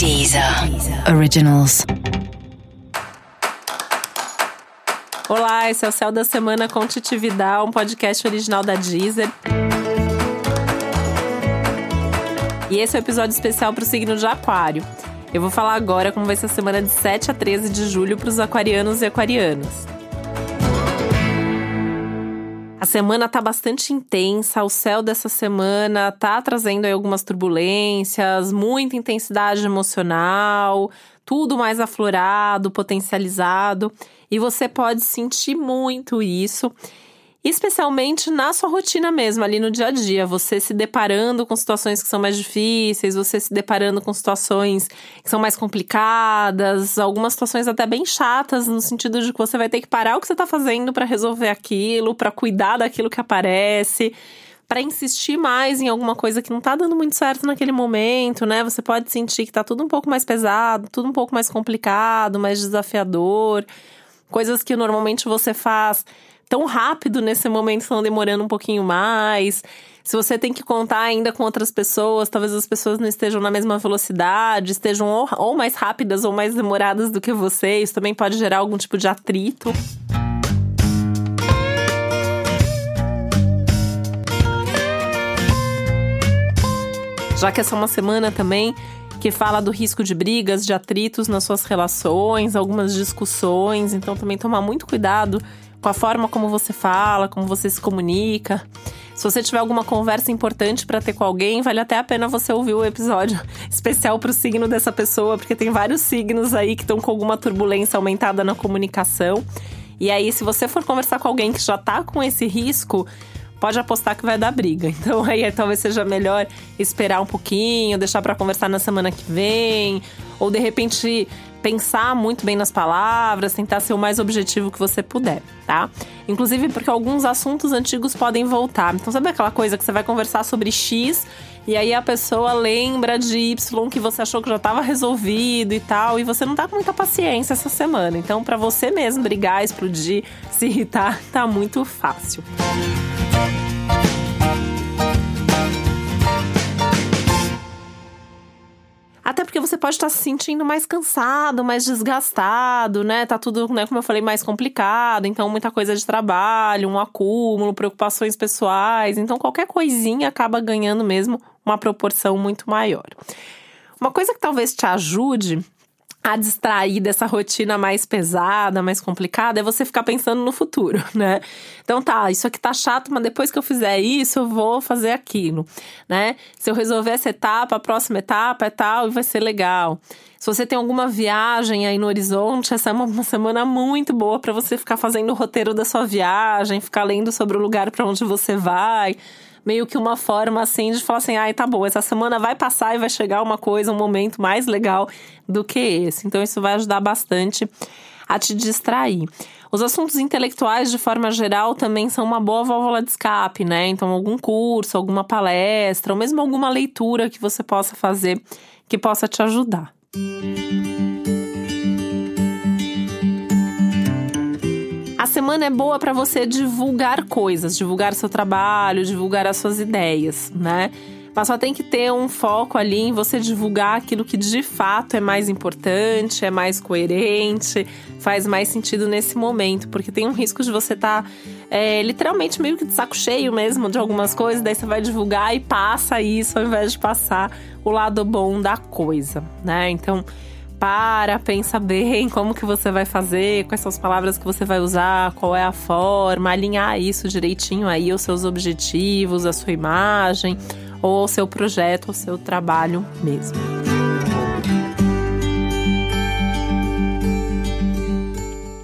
Deezer Originals. Olá, esse é o Céu da Semana com um podcast original da Deezer. E esse é o um episódio especial para o signo de Aquário. Eu vou falar agora como vai ser a semana de 7 a 13 de julho para os aquarianos e aquarianas. A semana tá bastante intensa, o céu dessa semana tá trazendo aí algumas turbulências, muita intensidade emocional, tudo mais aflorado, potencializado, e você pode sentir muito isso especialmente na sua rotina mesmo, ali no dia a dia, você se deparando com situações que são mais difíceis, você se deparando com situações que são mais complicadas, algumas situações até bem chatas, no sentido de que você vai ter que parar o que você está fazendo para resolver aquilo, para cuidar daquilo que aparece para insistir mais em alguma coisa que não tá dando muito certo naquele momento, né? Você pode sentir que tá tudo um pouco mais pesado, tudo um pouco mais complicado, mais desafiador, coisas que normalmente você faz tão rápido nesse momento, estão demorando um pouquinho mais. Se você tem que contar ainda com outras pessoas, talvez as pessoas não estejam na mesma velocidade, estejam ou, ou mais rápidas ou mais demoradas do que você, isso também pode gerar algum tipo de atrito. Já que essa é uma semana também que fala do risco de brigas, de atritos nas suas relações, algumas discussões, então também tomar muito cuidado com a forma como você fala, como você se comunica. Se você tiver alguma conversa importante para ter com alguém, vale até a pena você ouvir o episódio especial para o signo dessa pessoa, porque tem vários signos aí que estão com alguma turbulência aumentada na comunicação. E aí, se você for conversar com alguém que já tá com esse risco, pode apostar que vai dar briga. Então aí talvez seja melhor esperar um pouquinho, deixar para conversar na semana que vem, ou de repente pensar muito bem nas palavras, tentar ser o mais objetivo que você puder, tá? Inclusive porque alguns assuntos antigos podem voltar. Então, sabe aquela coisa que você vai conversar sobre X e aí a pessoa lembra de Y que você achou que já estava resolvido e tal, e você não tá com muita paciência essa semana. Então, para você mesmo brigar, explodir, se irritar, tá muito fácil. Até porque você pode estar se sentindo mais cansado, mais desgastado, né? Tá tudo, né, como eu falei, mais complicado. Então, muita coisa de trabalho, um acúmulo, preocupações pessoais. Então, qualquer coisinha acaba ganhando mesmo uma proporção muito maior. Uma coisa que talvez te ajude a distrair dessa rotina mais pesada, mais complicada, é você ficar pensando no futuro, né? Então tá, isso aqui tá chato, mas depois que eu fizer isso, eu vou fazer aquilo, né? Se eu resolver essa etapa, a próxima etapa é tal e vai ser legal. Se você tem alguma viagem aí no horizonte, essa é uma semana muito boa para você ficar fazendo o roteiro da sua viagem, ficar lendo sobre o lugar para onde você vai meio que uma forma assim de falar assim: ai, tá bom, essa semana vai passar e vai chegar uma coisa, um momento mais legal do que esse. Então, isso vai ajudar bastante a te distrair. Os assuntos intelectuais, de forma geral, também são uma boa válvula de escape, né? Então, algum curso, alguma palestra, ou mesmo alguma leitura que você possa fazer que possa te ajudar. Música semana é boa para você divulgar coisas, divulgar seu trabalho, divulgar as suas ideias, né? Mas só tem que ter um foco ali em você divulgar aquilo que de fato é mais importante, é mais coerente, faz mais sentido nesse momento, porque tem um risco de você estar tá, é, literalmente meio que de saco cheio mesmo de algumas coisas, daí você vai divulgar e passa isso ao invés de passar o lado bom da coisa, né? Então para, pensa bem como que você vai fazer, quais são as palavras que você vai usar, qual é a forma, alinhar isso direitinho aí aos seus objetivos, a sua imagem, ou ao seu projeto, ao seu trabalho mesmo.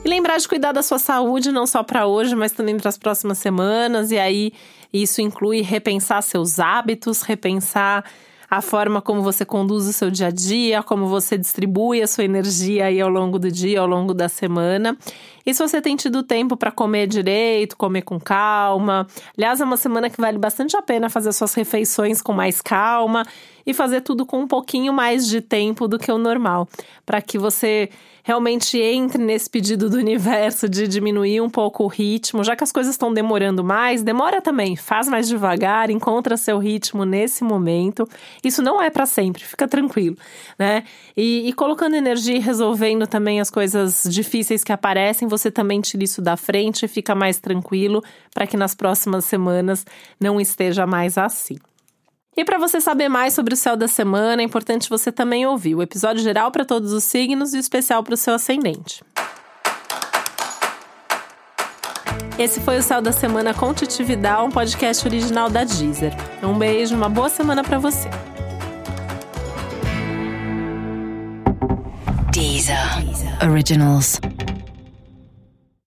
E lembrar de cuidar da sua saúde, não só para hoje, mas também para as próximas semanas, e aí isso inclui repensar seus hábitos, repensar a forma como você conduz o seu dia a dia, como você distribui a sua energia aí ao longo do dia, ao longo da semana. E se você tem tido tempo para comer direito, comer com calma. Aliás, é uma semana que vale bastante a pena fazer suas refeições com mais calma e fazer tudo com um pouquinho mais de tempo do que o normal, para que você realmente entre nesse pedido do universo de diminuir um pouco o ritmo, já que as coisas estão demorando mais, demora também, faz mais devagar, encontra seu ritmo nesse momento. Isso não é para sempre, fica tranquilo, né? E, e colocando energia e resolvendo também as coisas difíceis que aparecem, você também tira isso da frente e fica mais tranquilo para que nas próximas semanas não esteja mais assim. E para você saber mais sobre o céu da semana, é importante você também ouvir o episódio geral para todos os signos e o especial para o seu ascendente. Esse foi o Céu da Semana com Titividade, um podcast original da Deezer. Um beijo, uma boa semana para você. Deezer. Originals.